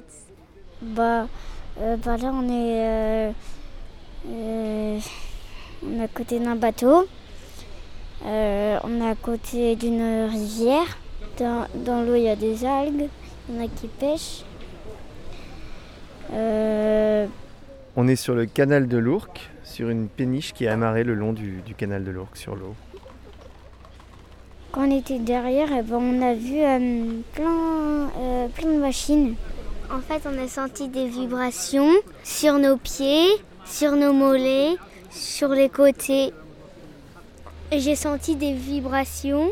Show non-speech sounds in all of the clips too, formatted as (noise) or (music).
fait Bah, euh, bah là on est, euh, euh, on est à côté d'un bateau. Euh, on est à côté d'une rivière. Dans, dans l'eau il y a des algues. Il y en a qui pêchent. Euh, On est sur le canal de l'Ourcq, sur une péniche qui est amarrée le long du, du canal de l'Ourcq sur l'eau. quand on était derrière, eh ben, on a vu euh, plein, euh, plein de machines. En fait, on a senti des vibrations sur nos pieds, sur nos mollets, sur les côtés. J'ai senti des vibrations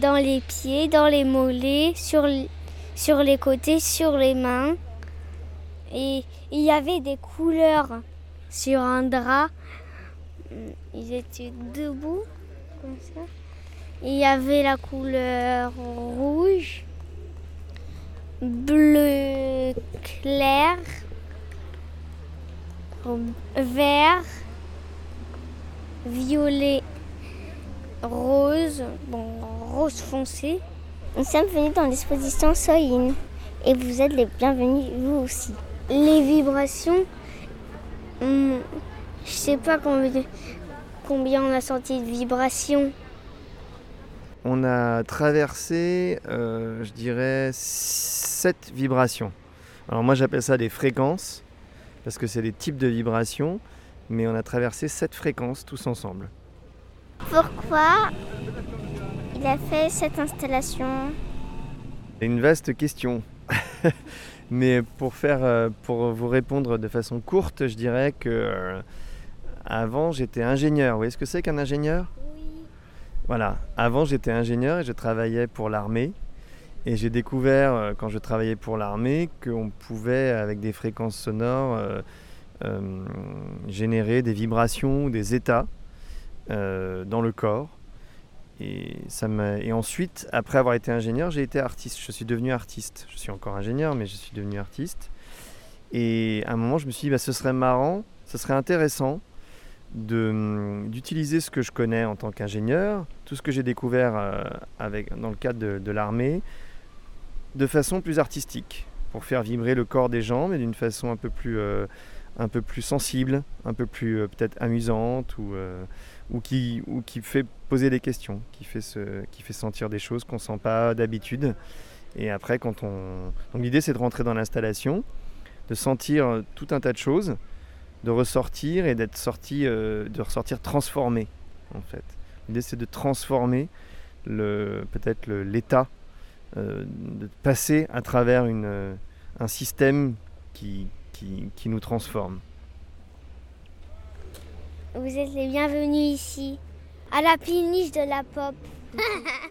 dans les pieds, dans les mollets, sur les côtés, sur les mains. Et il y avait des couleurs sur un drap. Ils étaient debout, comme ça. Il y avait la couleur rouge, clair, vert, violet, rose, bon, rose foncé. Nous sommes venus dans l'exposition Soyin et vous êtes les bienvenus vous aussi. Les vibrations, hmm, je sais pas combien, combien on a senti de vibrations. On a traversé, euh, je dirais, sept vibrations. Alors moi j'appelle ça des fréquences, parce que c'est des types de vibrations, mais on a traversé sept fréquences tous ensemble. Pourquoi il a fait cette installation? C'est une vaste question. (laughs) Mais pour, faire, euh, pour vous répondre de façon courte, je dirais que euh, avant j'étais ingénieur. Vous voyez ce que c'est qu'un ingénieur? Voilà, avant j'étais ingénieur et je travaillais pour l'armée. Et j'ai découvert euh, quand je travaillais pour l'armée qu'on pouvait, avec des fréquences sonores, euh, euh, générer des vibrations ou des états dans le corps. Et, ensuite, après avoir été ingénieur, j'ai été artiste. Je suis devenu artiste. Je suis encore ingénieur, mais je suis devenu artiste. Et à un moment, je me suis dit, bah, ce serait marrant, ce serait intéressant hum, d'utiliser ce que je connais en tant qu'ingénieur, tout ce que j'ai découvert dans le cadre de l'armée, de façon plus artistique, pour faire vibrer le corps des gens, mais d'une façon un peu plus, euh, un peu plus sensible, un peu plus euh, peut-être amusante, ou, euh, ou, qui, ou qui fait poser des questions, qui fait, se, qui fait sentir des choses qu'on ne sent pas d'habitude. Et après, quand on... Donc l'idée, c'est de rentrer dans l'installation, de sentir tout un tas de choses, de ressortir et d'être sorti, de ressortir transformé, en fait. L'idée, c'est de transformer peut-être l'état, de passer à travers euh, un système qui, qui, qui nous transforme. Vous êtes les bienvenus ici, à la péniche de la pop. (laughs)